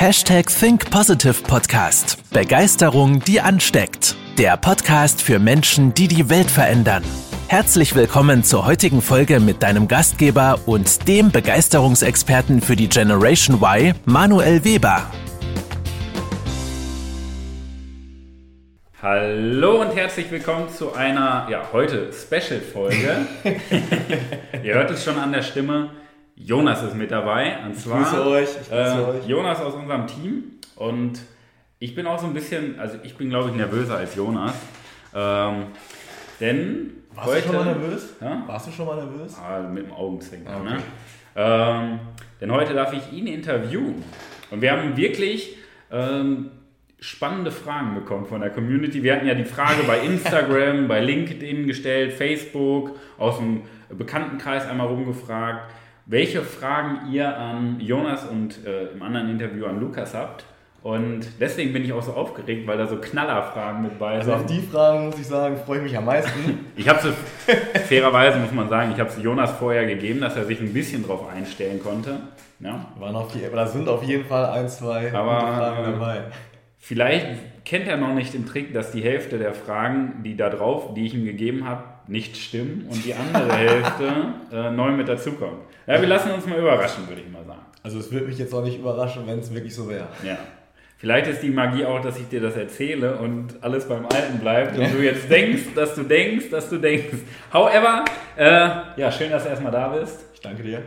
Hashtag Think Positive Podcast. Begeisterung, die ansteckt. Der Podcast für Menschen, die die Welt verändern. Herzlich willkommen zur heutigen Folge mit deinem Gastgeber und dem Begeisterungsexperten für die Generation Y, Manuel Weber. Hallo und herzlich willkommen zu einer, ja, heute Special-Folge. Ihr hört es schon an der Stimme. Jonas ist mit dabei. Und zwar, ich grüße euch. Ich grüße äh, euch. Jonas aus unserem Team. Und ich bin auch so ein bisschen, also ich bin glaube ich nervöser als Jonas. Ähm, denn Warst heute, du schon mal nervös? Ja? Warst du schon mal nervös? Ah, mit dem Augenzwinkern. Ah, okay. ne? ähm, denn heute darf ich ihn interviewen. Und wir haben wirklich ähm, spannende Fragen bekommen von der Community. Wir hatten ja die Frage bei Instagram, bei LinkedIn gestellt, Facebook, aus dem Bekanntenkreis einmal rumgefragt, welche Fragen ihr an Jonas und äh, im anderen Interview an Lukas habt. Und deswegen bin ich auch so aufgeregt, weil da so Knallerfragen mit bei Also sind. auf die Fragen muss ich sagen, freue ich mich am meisten. Ich habe sie, fairerweise muss man sagen, ich habe sie Jonas vorher gegeben, dass er sich ein bisschen drauf einstellen konnte. Ja? Waren auf die, da sind auf jeden Fall ein, zwei Aber, Fragen äh, dabei. Vielleicht kennt er noch nicht den Trick, dass die Hälfte der Fragen, die da drauf, die ich ihm gegeben habe, nicht stimmen und die andere Hälfte äh, neu mit dazukommt. Ja, wir lassen uns mal überraschen, würde ich mal sagen. Also es würde mich jetzt auch nicht überraschen, wenn es wirklich so wäre. Ja. Vielleicht ist die Magie auch, dass ich dir das erzähle und alles beim Alten bleibt und du jetzt denkst, dass du denkst, dass du denkst. However, äh, ja, schön, dass du erstmal da bist. Ich danke dir.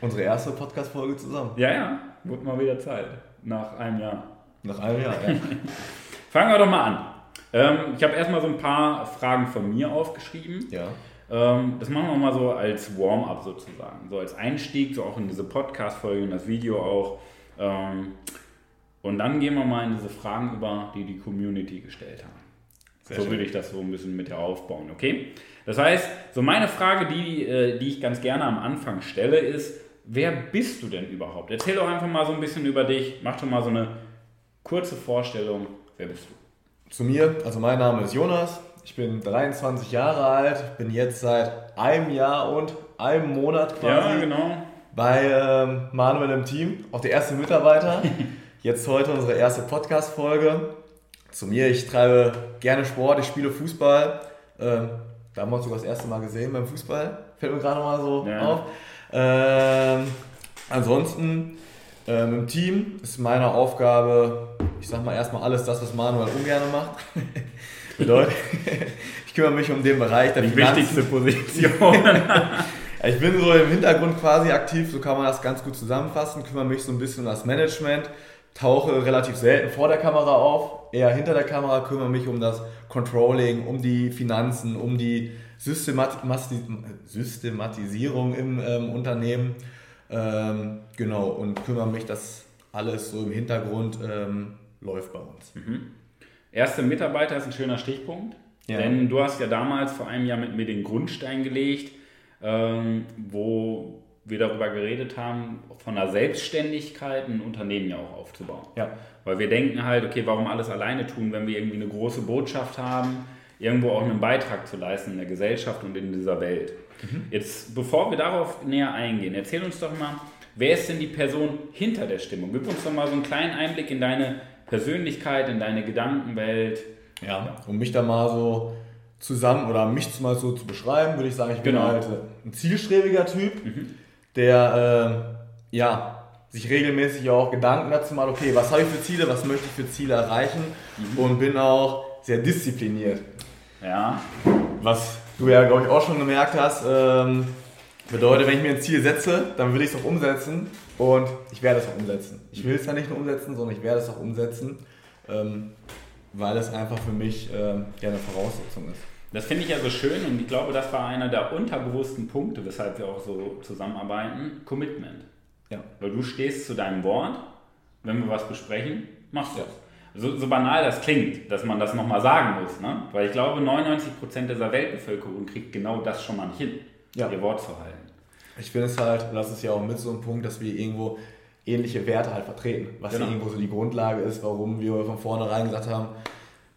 Unsere erste Podcast-Folge zusammen. Ja, ja, wird mal wieder Zeit. Nach einem Jahr. Nach einem Jahr, ja. Fangen wir doch mal an. Ähm, ich habe erstmal so ein paar Fragen von mir aufgeschrieben. ja. Ähm, das machen wir mal so als Warm-up sozusagen. So als Einstieg, so auch in diese Podcast-Folge, in das Video auch. Ähm, und dann gehen wir mal in diese Fragen über, die die Community gestellt haben. Sehr so schön. würde ich das so ein bisschen mit dir aufbauen, okay? Das heißt, so meine Frage, die, äh, die ich ganz gerne am Anfang stelle, ist, wer bist du denn überhaupt? Erzähl doch einfach mal so ein bisschen über dich, mach doch mal so eine kurze Vorstellung, wer bist du? Zu mir, also mein Name ist Jonas, ich bin 23 Jahre alt, bin jetzt seit einem Jahr und einem Monat quasi Ja, genau. bei ähm, Manuel im Team, auch der erste Mitarbeiter. Jetzt heute unsere erste Podcast-Folge. Zu mir, ich treibe gerne Sport, ich spiele Fußball. Ähm, da haben wir uns sogar das erste Mal gesehen beim Fußball. Fällt mir gerade mal so Ja. auf. Ähm, ansonsten ähm, im Team ist meine Aufgabe, ich sag mal erstmal alles das, was Manuel ungern macht. Bedeutet, ich kümmere mich um den Bereich der Die Finanzen. wichtigste Position. Ich bin so im Hintergrund quasi aktiv, so kann man das ganz gut zusammenfassen, kümmere mich so ein bisschen um das Management, tauche relativ selten vor der Kamera auf, eher hinter der Kamera, kümmere mich um das Controlling, um die Finanzen, um die Systemat Systematisierung im ähm, Unternehmen. Ähm, genau, und kümmere mich, dass alles so im Hintergrund ähm, läuft bei uns. Erste Mitarbeiter ist ein schöner Stichpunkt, Ja. denn du hast ja damals vor einem Jahr mit mir den Grundstein gelegt, ähm, wo wir darüber geredet haben, von der Selbstständigkeit ein Unternehmen ja auch aufzubauen. Ja. Weil wir denken halt, okay, warum alles alleine tun, wenn wir irgendwie eine große Botschaft haben, irgendwo auch einen Beitrag zu leisten in der Gesellschaft und in dieser Welt. Jetzt, bevor wir darauf näher eingehen, erzähl uns doch mal, wer ist denn die Person hinter der Stimmung? Gib uns doch mal so einen kleinen Einblick in deine Persönlichkeit, in deine Gedankenwelt. Ja, um mich da mal so zusammen oder mich mal so zu beschreiben, würde ich sagen, ich bin Genau. halt ein zielstrebiger Typ, der äh, ja, sich regelmäßig auch Gedanken dazu macht, okay, was habe ich für Ziele, was möchte ich für Ziele erreichen und bin auch sehr diszipliniert. Ja, Was du ja, glaube ich, auch schon gemerkt hast, ähm, bedeutet, wenn ich mir ein Ziel setze, dann will ich es auch umsetzen und ich werde es auch umsetzen. Ich will es ja nicht nur umsetzen, sondern ich werde es auch umsetzen, ähm, weil es einfach für mich ähm, ja eine Voraussetzung ist. das finde ich ja so schön und ich glaube, das war einer der unterbewussten Punkte, weshalb wir auch so zusammenarbeiten. Commitment. Ja. Weil du stehst zu deinem Wort, wenn wir was besprechen, machst du es. So, so banal das klingt, dass man das nochmal sagen muss, ne? weil ich glaube, 99% dieser Weltbevölkerung kriegt genau das schon mal nicht hin, Ja. ihr Wort zu halten. Ich finde es halt, das ist ja auch mit so einem Punkt, dass wir irgendwo ähnliche Werte halt vertreten, was Genau. ja irgendwo so die Grundlage ist, warum wir von vornherein gesagt haben,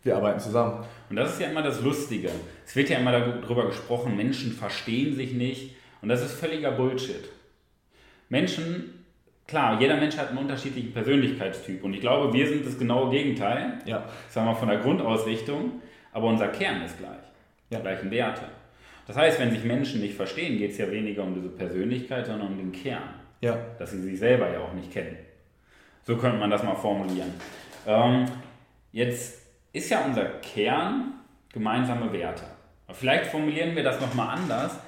wir arbeiten zusammen. Und das ist ja immer das Lustige. Es wird ja immer darüber gesprochen, Menschen verstehen sich nicht. Und das ist völliger Bullshit. Menschen klar, jeder Mensch hat einen unterschiedlichen Persönlichkeitstyp und ich glaube, wir sind das genaue Gegenteil, Ja. sagen wir von der Grundausrichtung, aber unser Kern ist gleich, Ja. die gleichen Werte. Das heißt, wenn sich Menschen nicht verstehen, geht es ja weniger um diese Persönlichkeit, sondern um den Kern, Ja. dass sie sich selber ja auch nicht kennen. So könnte man das mal formulieren. Ähm, jetzt ist ja unser Kern gemeinsame Werte. Aber vielleicht formulieren wir das nochmal anders.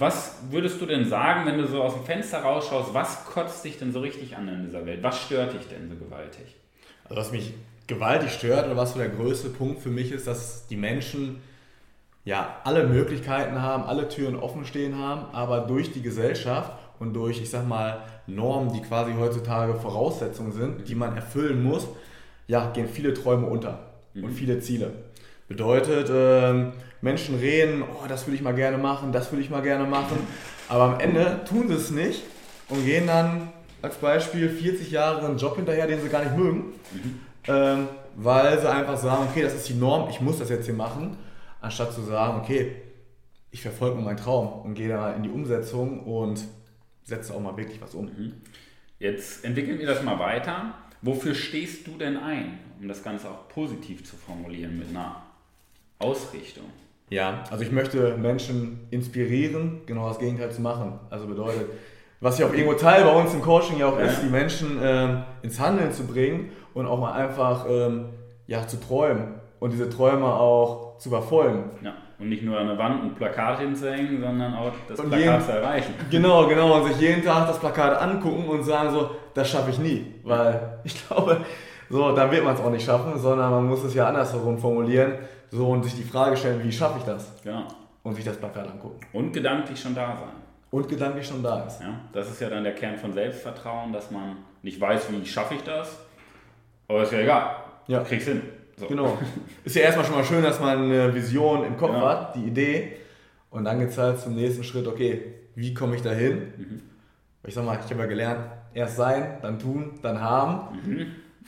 Was würdest du denn sagen, wenn du so aus dem Fenster rausschaust, was kotzt dich denn so richtig an in dieser Welt? Was stört dich denn so gewaltig? Also was mich gewaltig stört oder was so der größte Punkt für mich ist, dass die Menschen ja alle Möglichkeiten haben, alle Türen offen stehen haben, aber durch die Gesellschaft und durch, ich sag mal, Normen, die quasi heutzutage Voraussetzungen sind, die man erfüllen muss, ja, gehen viele Träume unter und viele Ziele. Bedeutet, ähm, Menschen reden, oh, das will ich mal gerne machen, das will ich mal gerne machen, aber am Ende tun sie es nicht und gehen dann als Beispiel 40 Jahre einen Job hinterher, den sie gar nicht mögen, ähm, weil sie einfach sagen, okay, das ist die Norm, ich muss das jetzt hier machen, anstatt zu sagen, okay, ich verfolge nur meinen Traum und gehe da in die Umsetzung und setze auch mal wirklich was um. Jetzt entwickeln wir das mal weiter. Wofür stehst du denn ein, um das Ganze auch positiv zu formulieren mit einer Ausrichtung? Ja, also ich möchte Menschen inspirieren, genau das Gegenteil zu machen. Also bedeutet, was ja auch irgendwo Teil bei uns im Coaching ja auch Ja. ist, die Menschen ähm, ins Handeln zu bringen und auch mal einfach ähm, ja, zu träumen und diese Träume auch zu verfolgen. Ja, und nicht nur an der Wand ein Plakat hinzuhängen, sondern auch das Und Plakat jeden- zu erreichen. Genau, genau, und sich jeden Tag das Plakat angucken und sagen so, das schaffe ich nie, weil ich glaube, so, dann wird man es auch nicht schaffen, sondern man muss es ja andersherum formulieren, so und sich die Frage stellen, wie schaffe ich das? Genau. Und sich das Plakat angucken. Und gedanklich schon da sein. Und gedanklich schon da ist. Ja, das ist ja dann der Kern von Selbstvertrauen, dass man nicht weiß, wie schaffe ich das, aber ist ja egal. Ja. Krieg's hin. So. Genau. Ist ja erstmal schon mal schön, dass man eine Vision im Kopf Ja. hat, die Idee. Und dann geht es halt zum nächsten Schritt, okay, wie komme ich dahin? Ich sag mal, ich habe ja gelernt, erst sein, dann tun, dann haben.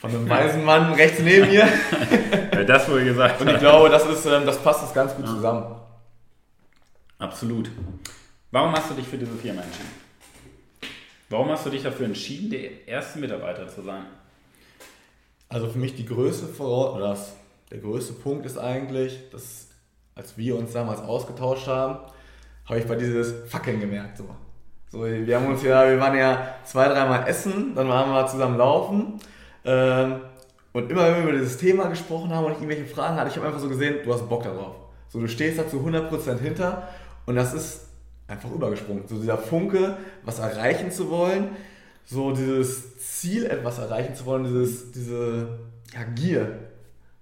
Von einem weisen Mann rechts neben mir. Wer das wohl gesagt Und ich glaube, das, ist, ähm, das passt das ganz gut zusammen. Absolut. Warum hast du dich für diese Firma entschieden? Warum hast du dich dafür entschieden, der erste Mitarbeiter zu sein? Also für mich die größte Voraus der größte Punkt ist eigentlich, dass als wir uns damals ausgetauscht haben, habe ich bei dieses Fackeln gemerkt. So. So, wir haben uns ja, wir waren ja zwei, dreimal essen, dann waren wir zusammen laufen. Ähm, und immer wenn wir über dieses Thema gesprochen haben und ich irgendwelche Fragen hatte, ich habe einfach so gesehen, du hast Bock darauf. So, du stehst da zu 100% hinter und das ist einfach übergesprungen. So dieser Funke, was erreichen zu wollen, so dieses Ziel, etwas erreichen zu wollen, dieses, diese ja, Gier.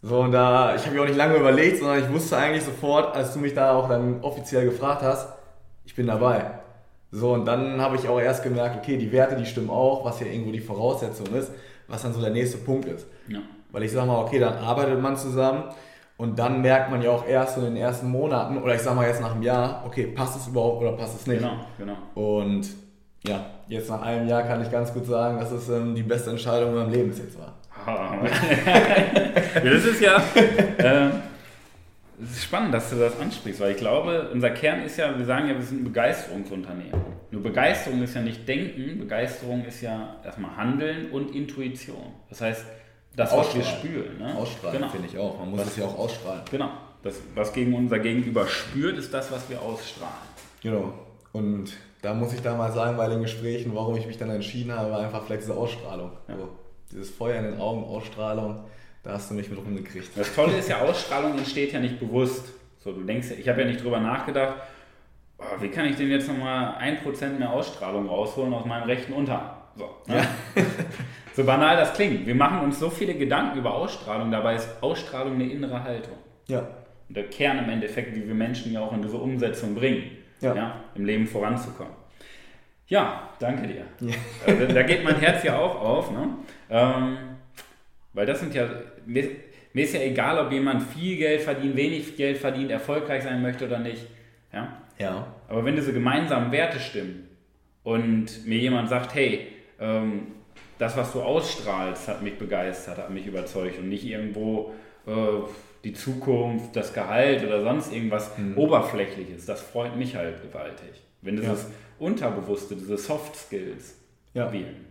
So, und da, ich habe mir auch nicht lange überlegt, sondern ich wusste eigentlich sofort, als du mich da auch dann offiziell gefragt hast, ich bin dabei. So, und dann habe ich auch erst gemerkt, okay, die Werte, die stimmen auch, was ja irgendwo die Voraussetzung ist, was dann so der nächste Punkt ist. Ja. Weil ich sag mal, okay, dann arbeitet man zusammen und dann merkt man ja auch erst in den ersten Monaten oder ich sag mal jetzt nach einem Jahr, okay, passt es überhaupt oder passt es nicht. Genau, genau. Und ja, jetzt nach einem Jahr kann ich ganz gut sagen, dass es ähm, die beste Entscheidung in meinem Leben bis jetzt war. Ja, das ist ja. ähm, es ist spannend, dass du das ansprichst, weil ich glaube, unser Kern ist ja, wir sagen ja, wir sind ein Begeisterungsunternehmen. Nur Begeisterung ist ja nicht Denken, Begeisterung ist ja erstmal Handeln und Intuition. Das heißt, das, was wir spüren. Ne? Ausstrahlen genau. finde ich auch. Man muss es ja auch ausstrahlen. Genau. Das, was gegen unser Gegenüber spürt, ist das, was wir ausstrahlen. Genau. Und da muss ich da mal sagen, bei den Gesprächen, warum ich mich dann entschieden habe, war einfach vielleicht diese Ausstrahlung. Ja. So, dieses Feuer in den Augen, Ausstrahlung, da hast du mich mit rumgekriegt. Das Tolle ist ja, Ausstrahlung entsteht ja nicht bewusst. So, du denkst, ich habe ja nicht drüber nachgedacht, oh, wie kann ich denn jetzt nochmal 1% mehr Ausstrahlung rausholen aus meinem rechten Unterarm? So, ne? so banal das klingt. Wir machen uns so viele Gedanken über Ausstrahlung, dabei ist Ausstrahlung eine innere Haltung. Ja. Und der Kern im Endeffekt, wie wir Menschen ja auch in diese Umsetzung bringen, Ja. im Leben voranzukommen. Ja, danke dir. Ja. Also, da geht mein Herz ja auch auf. Ne? Ähm, weil das sind ja, mir, mir ist ja egal, ob jemand viel Geld verdient, wenig Geld verdient, erfolgreich sein möchte oder nicht. Ja? Ja. Aber wenn diese gemeinsamen Werte stimmen und mir jemand sagt, hey, ähm, das, was du ausstrahlst, hat mich begeistert, hat mich überzeugt und nicht irgendwo äh, die Zukunft, das Gehalt oder sonst irgendwas Oberflächliches, das freut mich halt gewaltig. Wenn dieses Unterbewusste, diese Soft Skills Ja. wählen.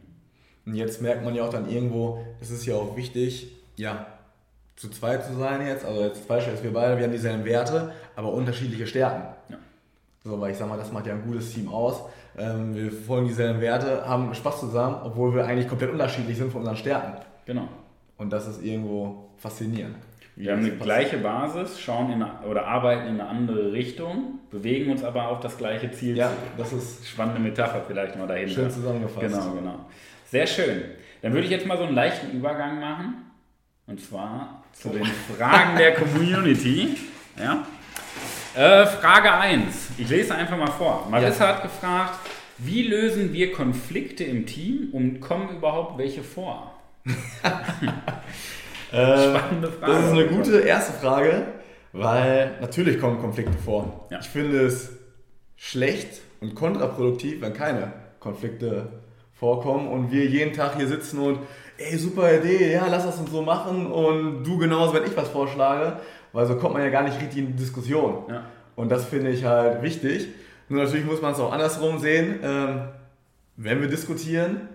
Und jetzt merkt man ja auch dann irgendwo, es ist ja auch wichtig, ja, zu zweit zu sein jetzt. Also jetzt Beispiel jetzt wir beide, wir haben dieselben Werte, aber unterschiedliche Stärken. Ja. So, weil ich sag mal, das macht ja ein gutes Team aus. Ähm, wir folgen dieselben Werte, haben Spaß zusammen, obwohl wir eigentlich komplett unterschiedlich sind von unseren Stärken. Genau. Und das ist irgendwo faszinierend. Wir haben eine gleiche Basis, schauen in eine, oder arbeiten in eine andere Richtung, bewegen uns aber auf das gleiche Ziel. Ja, das ist Spannende Metapher vielleicht mal dahinter. schön zusammengefasst. Genau, genau. Sehr schön. Dann würde ich jetzt mal so einen leichten Übergang machen. Und zwar zu den Fragen der Community. Ja? Äh, Frage 1. Ich lese einfach mal vor. Marissa hat gefragt, wie lösen wir Konflikte im Team und kommen überhaupt welche vor? Spannende Frage. Äh, Das ist eine gute erste Frage, weil natürlich kommen Konflikte vor. Ja. Ich finde es schlecht und kontraproduktiv, wenn keine Konflikte vorkommen und wir jeden Tag hier sitzen und ey, super Idee, ja, lass das uns so machen und du genauso, wenn ich was vorschlage, weil so kommt man ja gar nicht richtig in die Diskussion. Ja. Und das finde ich halt wichtig. Nur natürlich muss man es auch andersrum sehen. Ähm, wenn wir diskutieren,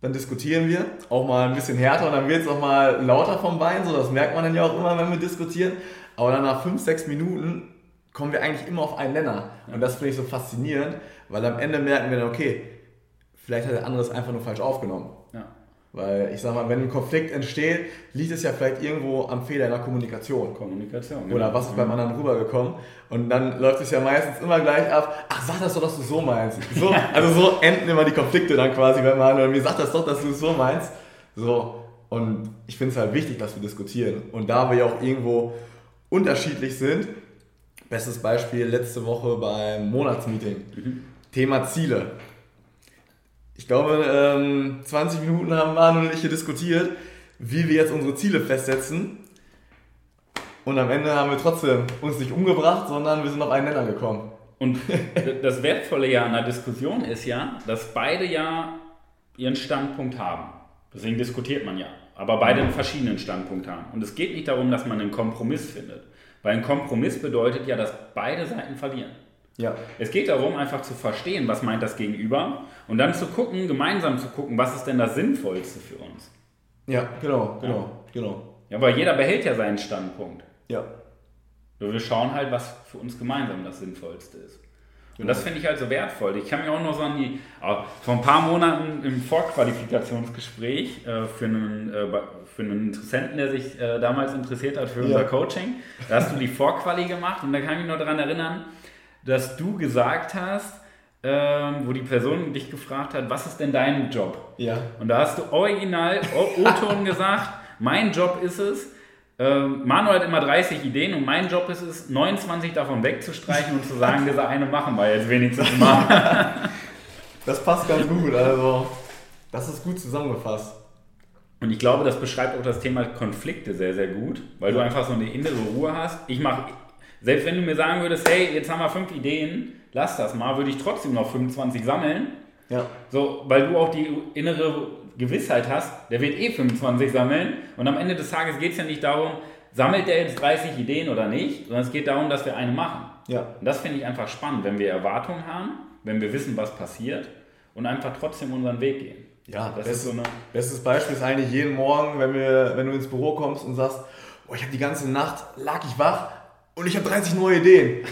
dann diskutieren wir auch mal ein bisschen härter und dann wird es auch mal lauter vom Bein, so das merkt man dann ja auch immer, wenn wir diskutieren. Aber dann nach 5, 6 Minuten kommen wir eigentlich immer auf einen Nenner. Und das finde ich so faszinierend, weil am Ende merken wir dann, okay, vielleicht hat der andere es einfach nur falsch aufgenommen. Ja. Weil ich sag mal, wenn ein Konflikt entsteht, liegt es ja vielleicht irgendwo am Fehler in der Kommunikation. Kommunikation. Oder genau. was ist beim anderen rübergekommen? Und dann läuft es ja meistens immer gleich ab, ach sag das doch, dass du es so meinst. So, also so enden immer die Konflikte dann quasi, wenn man oder mir sagt das doch, dass du es so meinst. So. Und ich finde es halt wichtig, dass wir diskutieren. Und da wir ja auch irgendwo unterschiedlich sind, bestes Beispiel letzte Woche beim Monatsmeeting. Thema Ziele. Ich glaube, ähm, 20 Minuten haben Manu und ich hier diskutiert, wie wir jetzt unsere Ziele festsetzen. Und am Ende haben wir trotzdem uns nicht umgebracht, sondern wir sind auf einen Nenner gekommen. Und das Wertvolle ja an der Diskussion ist ja, dass beide ja ihren Standpunkt haben. Deswegen diskutiert man ja. Aber beide einen verschiedenen Standpunkt haben. Und es geht nicht darum, dass man einen Kompromiss findet. Weil ein Kompromiss bedeutet ja, dass beide Seiten verlieren. Ja. Es geht darum, einfach zu verstehen, was meint das Gegenüber und dann zu gucken, gemeinsam zu gucken, was ist denn das Sinnvollste für uns. Ja, genau, genau, genau. Ja, weil jeder behält ja seinen Standpunkt. Ja. Nur wir schauen halt, was für uns gemeinsam das Sinnvollste ist. Und das finde ich halt so wertvoll. Ich kann mich auch noch so an die, äh, vor ein paar Monaten im Vorqualifikationsgespräch äh, für, einen, äh, für einen Interessenten, der sich äh, damals interessiert hat für Ja. unser Coaching, da hast du die Vorquali gemacht und da kann ich mich noch daran erinnern, dass du gesagt hast, ähm, wo die Person dich gefragt hat, was ist denn dein Job? Ja. Und da hast du original O-Ton gesagt, mein Job ist es, ähm, Manuel hat immer 30 Ideen und mein Job ist es, 29 davon wegzustreichen und zu sagen, diese eine machen wir jetzt wenigstens mal. Das passt ganz gut. Also, das ist gut zusammengefasst. Und ich glaube, das beschreibt auch das Thema Konflikte sehr, sehr gut, weil du einfach so eine innere Ruhe hast. Ich mache, selbst wenn du mir sagen würdest, hey, jetzt haben wir fünf Ideen, lass das mal, würde ich trotzdem noch 25 sammeln. Ja. So, weil du auch die innere Gewissheit hast, der wird eh 25 sammeln. Und am Ende des Tages geht es ja nicht darum, sammelt der jetzt 30 Ideen oder nicht, sondern es geht darum, dass wir eine machen. Ja. Und das finde ich einfach spannend, wenn wir Erwartungen haben, wenn wir wissen, was passiert und einfach trotzdem unseren Weg gehen. Ja, Das das ist so eine. Bestes Beispiel ist eigentlich jeden Morgen, wenn, wir, wenn du ins Büro kommst und sagst, oh, ich habe die ganze Nacht, lag ich wach und ich habe 30 neue Ideen.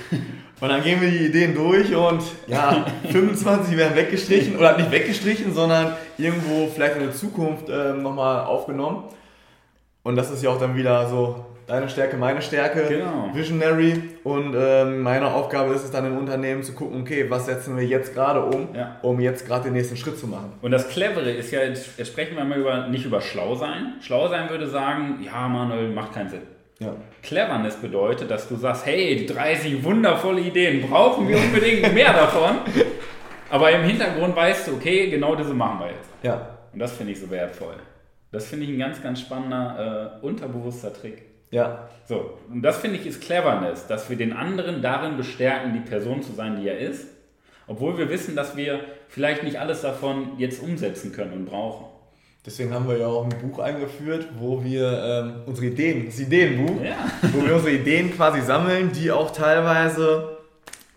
Und dann gehen wir die Ideen durch und ja, 25 werden weggestrichen oder nicht weggestrichen, sondern irgendwo vielleicht in der Zukunft ähm, nochmal aufgenommen. Und das ist ja auch dann wieder so deine Stärke, meine Stärke, Genau. Visionary. Und ähm, meine Aufgabe ist es dann im Unternehmen zu gucken, okay, was setzen wir jetzt gerade um, Ja. um jetzt gerade den nächsten Schritt zu machen. Und das Clevere ist ja, jetzt, jetzt sprechen wir mal über, nicht über schlau sein. Schlau sein würde sagen, ja, Manuel, macht keinen Sinn. Ja. Cleverness bedeutet, dass du sagst, hey, die 30 wundervolle Ideen, brauchen wir unbedingt mehr davon. Aber im Hintergrund weißt du, okay, genau diese machen wir jetzt. Ja, Und das finde ich so wertvoll. Das finde ich ein ganz, ganz spannender, äh, unterbewusster Trick. ja, So, und das finde ich ist Cleverness, dass wir den anderen darin bestärken, die Person zu sein, die er ist. Obwohl wir wissen, dass wir vielleicht nicht alles davon jetzt umsetzen können und brauchen. Deswegen haben wir ja auch ein Buch eingeführt, wo wir ähm, unsere Ideen, das Ideenbuch, Ja. wo wir unsere Ideen quasi sammeln, die auch teilweise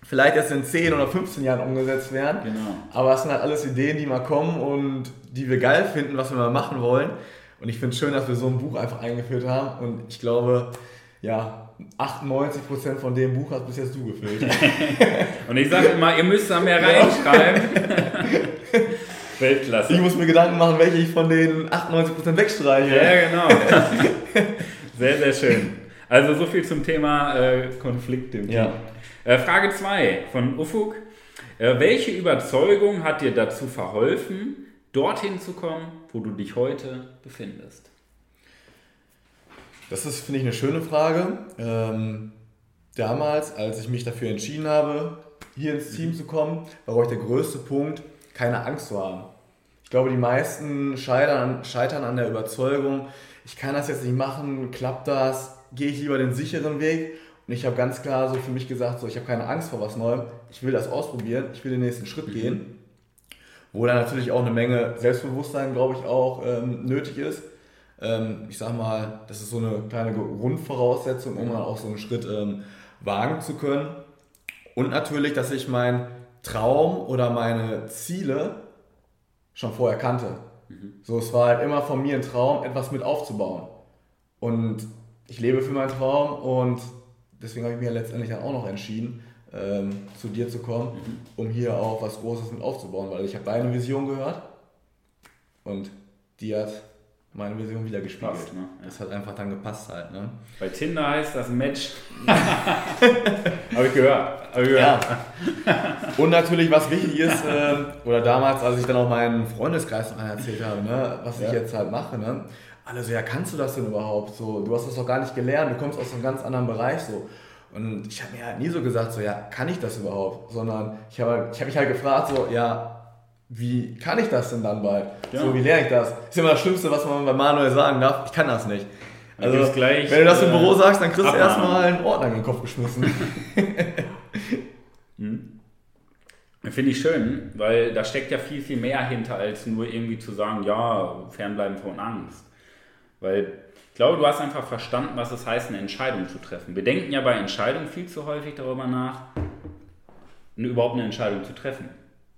vielleicht erst in 10 oder 15 Jahren umgesetzt werden. Genau. Aber es sind halt alles Ideen, die mal kommen und die wir geil finden, was wir mal machen wollen. Und ich finde es schön, dass wir so ein Buch einfach eingeführt haben. Und ich glaube, ja, 98% von dem Buch hast bis jetzt du gefüllt. Und ich sage immer, ihr müsst da mehr reinschreiben. Weltklasse. Ich muss mir Gedanken machen, welche ich von den 98% wegstreiche. Ja, genau. Sehr, sehr schön. Also so viel zum Thema äh, Konflikt im Team. Ja. Äh, Frage 2 von Ufuk. Äh, welche Überzeugung hat dir dazu verholfen, dorthin zu kommen, wo du dich heute befindest? Das ist, finde ich, eine schöne Frage. Ähm, damals, als ich mich dafür entschieden habe, hier ins Team zu kommen, war euch der größte Punkt, keine Angst zu haben. Ich glaube, die meisten scheitern, scheitern an der Überzeugung, ich kann das jetzt nicht machen, klappt das, gehe ich lieber den sicheren Weg. Und ich habe ganz klar so für mich gesagt, so, ich habe keine Angst vor was Neuem, ich will das ausprobieren, ich will den nächsten Schritt Mhm. gehen. Wo dann natürlich auch eine Menge Selbstbewusstsein, glaube ich, auch ähm, nötig ist. Ähm, ich sag mal, das ist so eine kleine Grundvoraussetzung, um dann auch so einen Schritt ähm, wagen zu können. Und natürlich, dass ich meinen Traum oder meine Ziele schon vorher kannte. So, es war halt immer von mir ein Traum, etwas mit aufzubauen. Und ich lebe für meinen Traum und deswegen habe ich mich ja letztendlich dann auch noch entschieden, ähm, zu dir zu kommen, um hier auch was Großes mit aufzubauen, weil ich habe deine Vision gehört und die hat meine Vision wieder gespiegelt. Passt, ne? Ja. Das hat einfach dann gepasst halt. Ne? Bei Tinder heißt das Match. Habe ich gehört. Hab ich gehört. Und natürlich, was wichtig ist, ähm, oder damals, als ich dann auch meinen Freundeskreis noch erzählt habe, ne, was ich Ja. jetzt halt mache, ne, alle so, ja, kannst du das denn überhaupt? So, du hast das doch gar nicht gelernt, du kommst aus einem ganz anderen Bereich so. Und ich habe mir halt nie so gesagt, so, ja, kann ich das überhaupt? Sondern ich habe ich hab mich halt gefragt, so, ja, wie kann ich das denn dann bald? Ja. So, wie lerne ich das? Ist immer das Schlimmste, was man bei Manuel sagen darf, ich kann das nicht. Also, gleich, wenn du das im äh, Büro sagst, dann kriegst du erstmal einen Ordner in den Kopf geschmissen. Finde ich schön, weil da steckt ja viel, viel mehr hinter, als nur irgendwie zu sagen, ja, fernbleiben von Angst. Weil ich glaube, du hast einfach verstanden, was es heißt, eine Entscheidung zu treffen. Wir denken ja bei Entscheidungen viel zu häufig darüber nach, überhaupt eine Entscheidung zu treffen.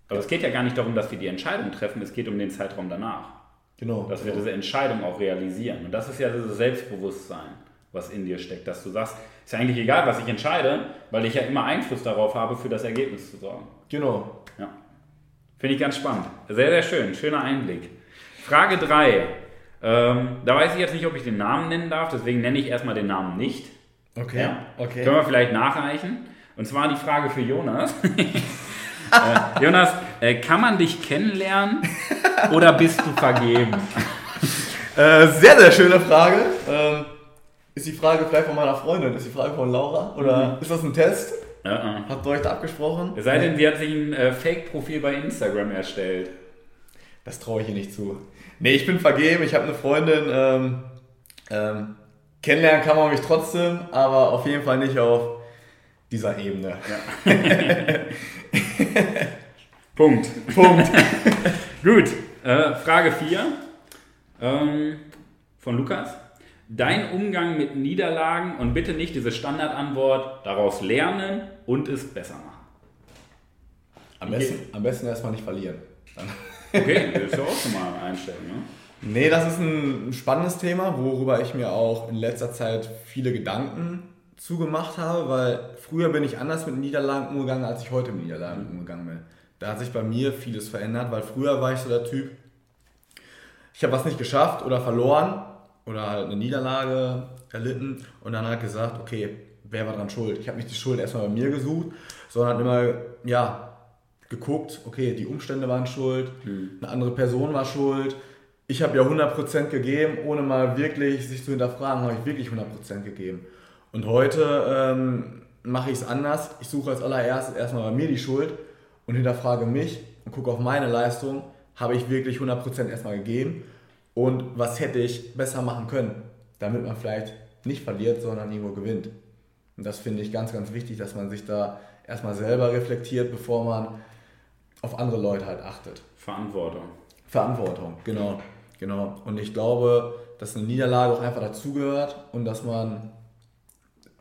Aber es geht ja gar nicht darum, dass wir die Entscheidung treffen, es geht um den Zeitraum danach. Genau. Dass wir diese Entscheidung auch realisieren. Und das ist ja dieses Selbstbewusstsein, was in dir steckt, dass du sagst, ist ja eigentlich egal, was ich entscheide, weil ich ja immer Einfluss darauf habe, für das Ergebnis zu sorgen. Genau. Ja. Finde ich ganz spannend. Sehr, sehr schön. Schöner Einblick. Frage 3. Ähm, da weiß ich jetzt nicht, ob ich den Namen nennen darf, deswegen nenne ich erstmal den Namen nicht. Okay. Ja? Okay. Können wir vielleicht nachreichen. Und zwar die Frage für Jonas. äh, Jonas, äh, kann man dich kennenlernen oder bist du vergeben? Äh, sehr, sehr schöne Frage. Ähm, ist die Frage vielleicht von meiner Freundin? Ist die Frage von Laura? Oder ist das ein Test? Ja, äh. Habt ihr euch da abgesprochen? Es sei denn, sie hat sich ein äh, Fake-Profil bei Instagram erstellt. Das traue ich ihr nicht zu. Nee, ich bin vergeben. Ich habe eine Freundin. Ähm, ähm, kennenlernen kann man mich trotzdem, aber auf jeden Fall nicht auf dieser Ebene. Punkt. Punkt. Gut. Äh, Frage 4 ähm, von Lukas. Dein Umgang mit Niederlagen und bitte nicht diese Standardantwort, daraus lernen und es besser machen. Am besten, am besten erstmal nicht verlieren. Okay, das ist ja auch schon mal eine Einstellung. Ne? Nee, das ist ein spannendes Thema, worüber ich mir auch in letzter Zeit viele Gedanken zugemacht habe, weil früher bin ich anders mit Niederlagen umgegangen, als ich heute mit Niederlagen umgegangen bin. Da hat sich bei mir vieles verändert, weil früher war ich so der Typ, ich habe was nicht geschafft oder verloren oder halt eine Niederlage erlitten und dann halt gesagt, okay, wer war dran schuld? Ich habe nicht die Schuld erstmal bei mir gesucht, sondern immer, ja, geguckt, okay, die Umstände waren schuld, eine andere Person war schuld. Ich habe ja 100% gegeben, ohne mal wirklich sich zu hinterfragen, habe ich wirklich 100% gegeben. Und heute ähm, mache ich es anders. Ich suche als allererstes erstmal bei mir die Schuld und hinterfrage mich und gucke auf meine Leistung. Habe ich wirklich 100% erstmal gegeben? Und was hätte ich besser machen können, damit man vielleicht nicht verliert, sondern irgendwo gewinnt? Und das finde ich ganz, ganz wichtig, dass man sich da erstmal selber reflektiert, bevor man auf andere Leute halt achtet. Verantwortung. Verantwortung, genau. genau. Und ich glaube, dass eine Niederlage auch einfach dazugehört und dass man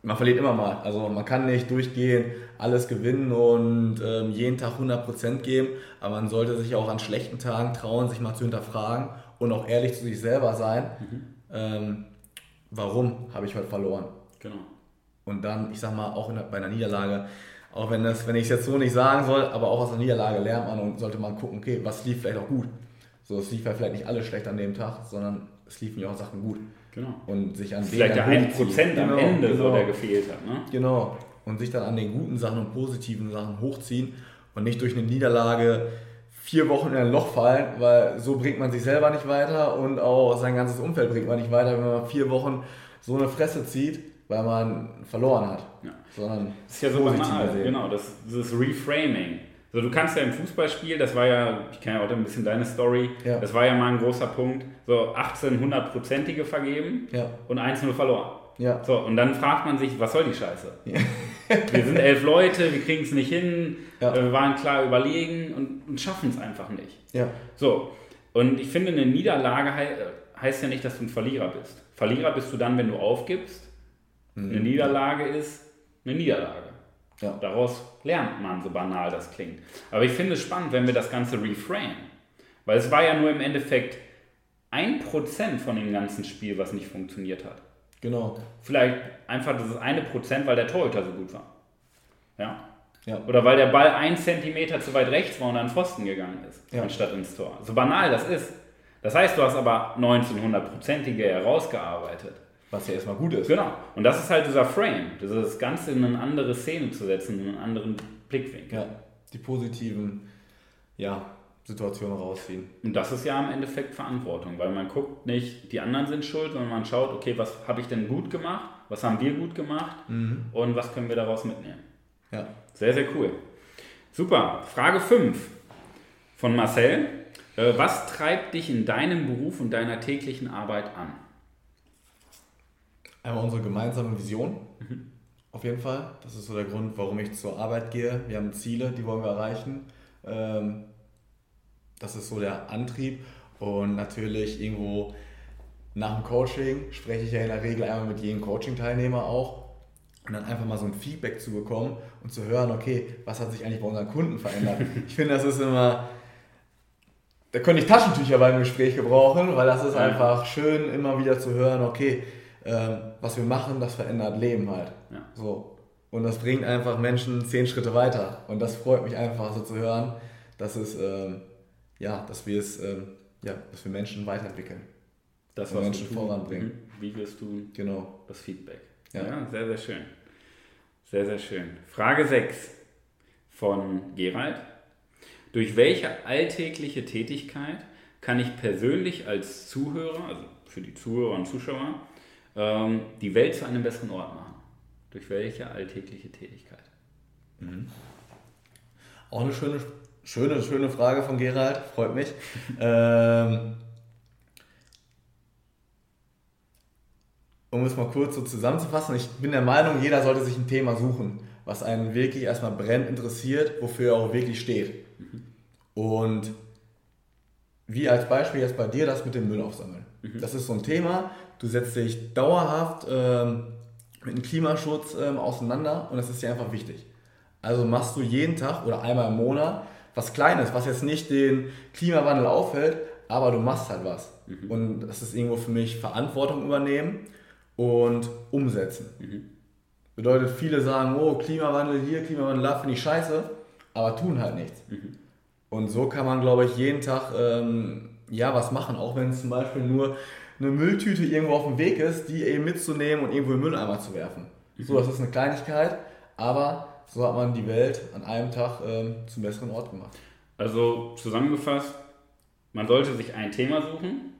man verliert immer mal. Also man kann nicht durchgehen, alles gewinnen und ähm, jeden Tag 100% geben, aber man sollte sich auch an schlechten Tagen trauen, sich mal zu hinterfragen und auch ehrlich zu sich selber sein. Mhm. Ähm, warum habe ich heute verloren? Genau. Und dann, ich sag mal, auch der, bei einer Niederlage, auch wenn, das, wenn ich es jetzt so nicht sagen soll, aber auch aus einer Niederlage lernt man und sollte man gucken, okay, was lief vielleicht auch gut. So, es lief ja vielleicht nicht alles schlecht an dem Tag, sondern es liefen ja auch Sachen gut. Genau. Und sich an Vielleicht der 1% am genau, Ende, genau. so der gefehlt hat. Ne? Genau. Und sich dann an den guten Sachen und positiven Sachen hochziehen und nicht durch eine Niederlage vier Wochen in ein Loch fallen, weil so bringt man sich selber nicht weiter und auch sein ganzes Umfeld bringt man nicht weiter, wenn man vier Wochen so eine Fresse zieht, weil man verloren hat. Ja. Sondern Das ist ja so banal, sehen. genau, das, das Reframing. Also du kannst ja im Fußballspiel, das war ja, ich kenne ja auch ein bisschen deine Story, Ja. das war ja mal ein großer Punkt, so 18 hundertprozentige vergeben Ja. und 1-0 verloren. Ja. So, und dann fragt man sich, was soll die Scheiße? Ja. wir sind elf Leute, wir kriegen es nicht hin, Ja. äh, wir waren klar überlegen und, und schaffen es einfach nicht. Ja. So, und ich finde, eine Niederlage hei heißt ja nicht, dass du ein Verlierer bist. Verlierer bist du dann, wenn du aufgibst. Eine Niederlage ist eine Niederlage. Ja. Daraus lernt man, so banal das klingt. Aber ich finde es spannend, wenn wir das Ganze reframe. Weil es war ja nur im Endeffekt ein Prozent von dem ganzen Spiel, was nicht funktioniert hat. Genau. Vielleicht einfach das eine Prozent, weil der Torhüter so gut war. Ja. Ja. Oder weil der Ball ein Zentimeter zu weit rechts war und an den Pfosten gegangen ist, Ja. anstatt ins Tor. So banal das ist. Das heißt, du hast aber 1900-prozentige herausgearbeitet. Was ja erstmal gut ist. Genau. Und das ist halt dieser Frame, das Ganze in eine andere Szene zu setzen, in einen anderen Blickwinkel. Ja. Die positiven ja, Situationen rausziehen. Und das ist ja im Endeffekt Verantwortung, weil man guckt nicht, die anderen sind schuld, sondern man schaut, okay, was habe ich denn gut gemacht, was haben wir gut gemacht und was können wir daraus mitnehmen. Ja. Sehr, sehr cool. Super. Frage 5 von Marcel. Äh, Was treibt dich in deinem Beruf und deiner täglichen Arbeit an? Einmal unsere gemeinsame Vision. Auf jeden Fall. Das ist so der Grund, warum ich zur Arbeit gehe. Wir haben Ziele, die wollen wir erreichen. Ähm, Das ist so der Antrieb. Und natürlich irgendwo nach dem Coaching spreche ich ja in der Regel einmal mit jedem Coaching-Teilnehmer auch. Und dann einfach mal so ein Feedback zu bekommen und zu hören, okay, was hat sich eigentlich bei unseren Kunden verändert. Ich finde, das ist immer, da könnte ich Taschentücher beim Gespräch gebrauchen, weil das ist einfach schön, immer wieder zu hören, okay, ähm, was wir machen, das verändert Leben halt. Ja. So. Und das bringt einfach Menschen zehn Schritte weiter. Und das freut mich einfach so zu hören, dass es, ähm, ja, dass wir es, ähm, ja, dass wir Menschen weiterentwickeln. Das, Und was Menschen tun. voranbringen. Mhm. Wie wirst du Genau. das Feedback? Ja. ja, sehr, sehr schön. Sehr, sehr schön. Frage 6 von Gerald. Durch welche alltägliche Tätigkeit kann ich persönlich als Zuhörer, also für die Zuhörer und Zuschauer, ähm, die Welt zu einem besseren Ort machen? Durch welche alltägliche Tätigkeit? Auch eine schöne, schöne, schöne Frage von Gerald, freut mich. ähm, um es mal kurz so zusammenzufassen, ich bin der Meinung, jeder sollte sich ein Thema suchen, was einen wirklich erstmal brennend interessiert, wofür er auch wirklich steht. Und wie als Beispiel jetzt bei dir das mit dem Müll aufsammeln. Das ist so ein Thema, du setzt dich dauerhaft ähm, mit dem Klimaschutz ähm, auseinander und das ist dir einfach wichtig. Also machst du jeden Tag oder einmal im Monat was Kleines, was jetzt nicht den Klimawandel auffällt, aber du machst halt was. Und das ist irgendwo für mich Verantwortung übernehmen und umsetzen. Bedeutet, viele sagen, oh, Klimawandel hier, Klimawandel da, finde ich scheiße, aber tun halt nichts. Und so kann man, glaube ich, jeden Tag ähm, ja was machen, auch wenn es zum Beispiel nur eine Mülltüte irgendwo auf dem Weg ist, die eben mitzunehmen und irgendwo im Mülleimer zu werfen. So, das ist eine Kleinigkeit, aber so hat man die Welt an einem Tag ähm, zum besseren Ort gemacht. Also zusammengefasst, man sollte sich ein Thema suchen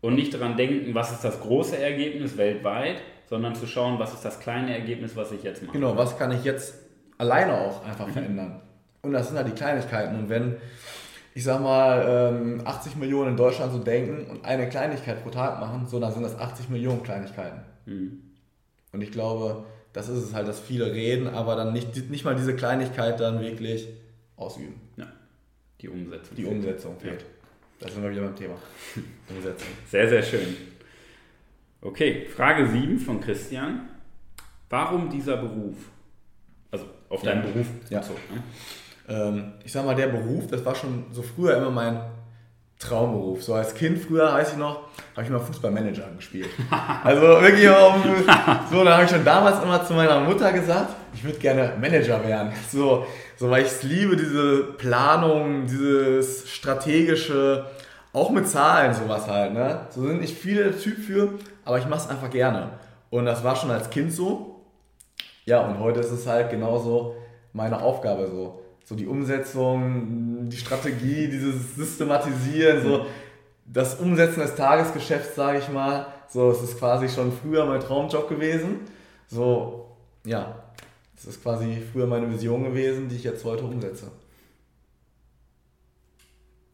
und nicht daran denken, was ist das große Ergebnis weltweit, sondern zu schauen, was ist das kleine Ergebnis, was ich jetzt mache. Genau, was kann ich jetzt alleine auch einfach verändern? Und das sind halt die Kleinigkeiten. Und wenn, ich sag mal, ähm, 80 Millionen in Deutschland so denken und eine Kleinigkeit pro Tag machen, so dann sind das 80 Millionen Kleinigkeiten. Mhm. Und ich glaube, das ist es halt, dass viele reden, aber dann nicht, nicht mal diese Kleinigkeit dann wirklich ausüben. Ja, die Umsetzung. Die Umsetzung fehlt. Da sind wir wieder beim Thema. Umsetzung. Sehr, sehr schön. Okay, Frage 7 von Christian. Warum dieser Beruf? Also auf Ja. deinen Beruf Ja. bezogen. Ne? Ähm, ich sag mal, der Beruf, das war schon so früher immer mein Traumberuf. So als Kind früher, weiß ich noch, habe ich mal Fußballmanager gespielt. Also wirklich auf, so, da habe ich schon damals immer zu meiner Mutter gesagt, ich würde gerne Manager werden. So, so weil ich es liebe, diese Planung, dieses strategische, auch mit Zahlen sowas halt. Ne? So sind nicht viele der Typ für, aber ich mache es einfach gerne. Und das war schon als Kind so. Ja, und heute ist es halt genauso meine Aufgabe so. So die Umsetzung, die Strategie, dieses Systematisieren, so das Umsetzen des Tagesgeschäfts, sage ich mal. So, es ist quasi schon früher mein Traumjob gewesen. So, ja, es ist quasi früher meine Vision gewesen, die ich jetzt heute umsetze.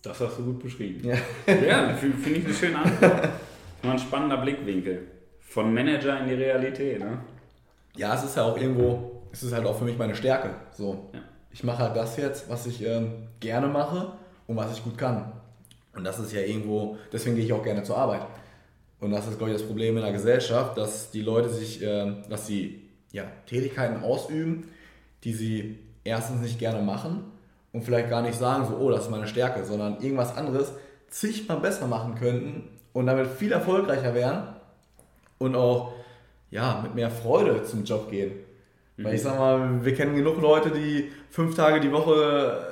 Das hast du gut beschrieben. Ja. Ja, finde find ich eine schöne Antwort. Mal ein spannender Blickwinkel. Von Manager in die Realität. Ne? Ja, es ist ja auch irgendwo, es ist halt auch für mich meine Stärke. So, Ja. Ich mache halt das jetzt, was ich ähm, gerne mache und was ich gut kann. Und das ist ja irgendwo, deswegen gehe ich auch gerne zur Arbeit. Und das ist, glaube ich, das Problem in der Gesellschaft, dass die Leute sich, ähm, dass sie ja, Tätigkeiten ausüben, die sie erstens nicht gerne machen und vielleicht gar nicht sagen, so, oh, das ist meine Stärke, sondern irgendwas anderes zigmal besser machen könnten und damit viel erfolgreicher wären und auch ja, mit mehr Freude zum Job gehen. Weil ich sag mal, wir kennen genug Leute, die fünf Tage die Woche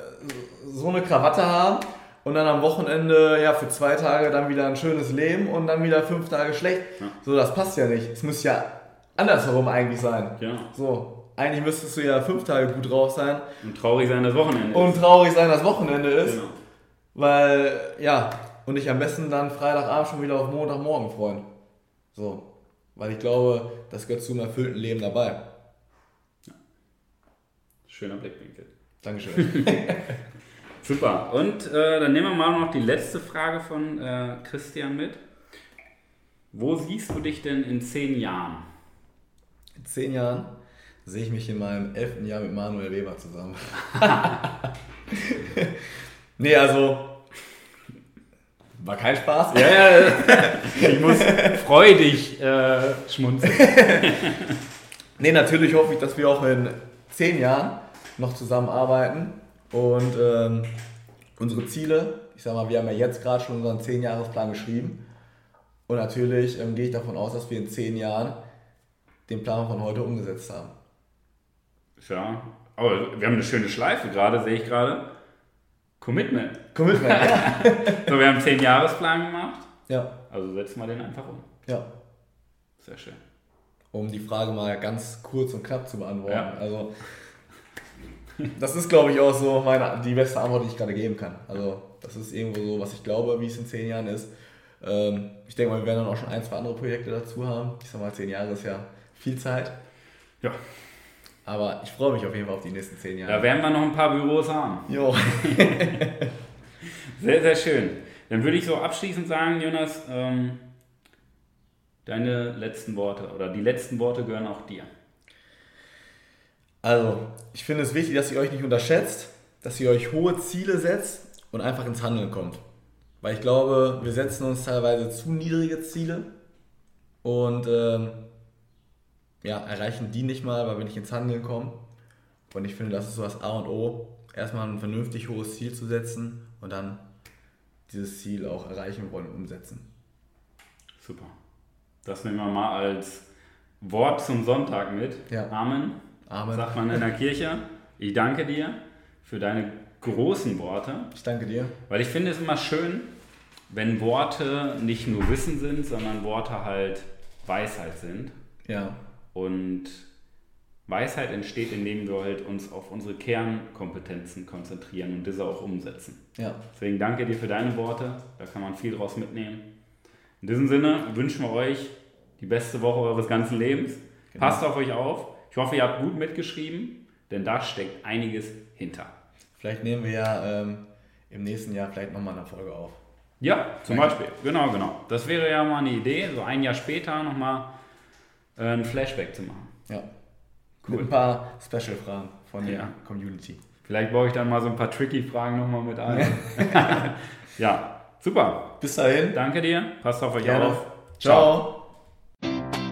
so eine Krawatte haben und dann am Wochenende ja für zwei Tage dann wieder ein schönes Leben und dann wieder fünf Tage schlecht. Ja. So, das passt ja nicht. Es muss ja andersherum eigentlich sein. Ja. So, eigentlich müsstest du ja fünf Tage gut drauf sein Und traurig sein das Wochenende. und traurig sein, dass Wochenende ist. genau. Weil, ja, und dich am besten dann Freitagabend schon wieder auf Montagmorgen freuen. So. Weil ich glaube, das gehört zu einem erfüllten Leben dabei. Schöner Blickwinkel. Dankeschön. Super. Und äh, dann nehmen wir mal noch die letzte Frage von äh, Christian mit. Wo siehst du dich denn in zehn Jahren? In zehn Jahren sehe ich mich in meinem elften Jahr mit Manuel Weber zusammen. nee, also. War kein Spaß. Ja, ja, ich muss freudig äh, schmunzeln. Nee, natürlich hoffe ich, dass wir auch in zehn Jahren noch zusammenarbeiten und ähm, unsere Ziele, ich sag mal, wir haben ja jetzt gerade schon unseren 10-Jahres-Plan geschrieben und natürlich ähm, gehe ich davon aus, dass wir in zehn Jahren den Plan von heute umgesetzt haben. Ja, aber wir haben eine schöne Schleife gerade, sehe ich gerade. Commitment. Commitment, ja. So, wir haben einen 10-Jahres-Plan gemacht. ja. Also setzen wir den einfach um. Ja. Sehr schön. Um die Frage mal ganz kurz und knapp zu beantworten. Ja. Also, das ist, glaube ich, auch so meine, die beste Antwort, die ich gerade geben kann. Also, das ist irgendwo so, was ich glaube, wie es in zehn Jahren ist. Ähm, ich denke mal, wir werden dann auch schon ein, zwei andere Projekte dazu haben. Ich sag mal, zehn Jahre ist ja viel Zeit. Ja, Aber ich freue mich auf jeden Fall auf die nächsten zehn da Jahre. werden wir noch ein paar Büros haben. Jo. Sehr, sehr schön. Dann würde ich so abschließend sagen, Jonas, ähm, deine letzten Worte oder die letzten Worte gehören auch dir. Also, ich finde es wichtig, dass ihr euch nicht unterschätzt, dass ihr euch hohe Ziele setzt und einfach ins Handeln kommt. Weil ich glaube, wir setzen uns teilweise zu niedrige Ziele und ähm, ja, erreichen die nicht mal, weil wir nicht ins Handeln kommen. Und ich finde, das ist so das A und O, erstmal ein vernünftig hohes Ziel zu setzen und dann dieses Ziel auch erreichen wollen und umsetzen. Super. Das nehmen wir mal als Wort zum Sonntag mit. Ja. Amen. Amen. Sagt man in der Kirche. Ich danke dir für deine großen Worte, Ich danke dir. weil ich finde es immer schön, wenn Worte nicht nur Wissen sind, sondern Worte halt Weisheit sind. Ja, Und Weisheit entsteht, indem wir halt uns auf unsere Kernkompetenzen konzentrieren und diese auch umsetzen. ja. Deswegen danke dir für deine Worte, da kann man viel draus mitnehmen. In diesem Sinne wünschen wir euch die beste Woche eures ganzen Lebens. Genau. Passt auf euch auf. Ich hoffe, ihr habt gut mitgeschrieben, denn da steckt einiges hinter. Vielleicht nehmen wir ja ähm, im nächsten Jahr vielleicht nochmal eine Folge auf. Ja, zum Danke. Beispiel. Genau, genau. Das wäre ja mal eine Idee, so ein Jahr später nochmal äh, ein Flashback zu machen. Ja. Cool. Mit ein paar Special-Fragen von der Ja. Community. Vielleicht baue ich dann mal so ein paar tricky Fragen nochmal mit ein. ja, super. Bis dahin. Danke dir. Passt auf euch Gerne. auf. Ciao.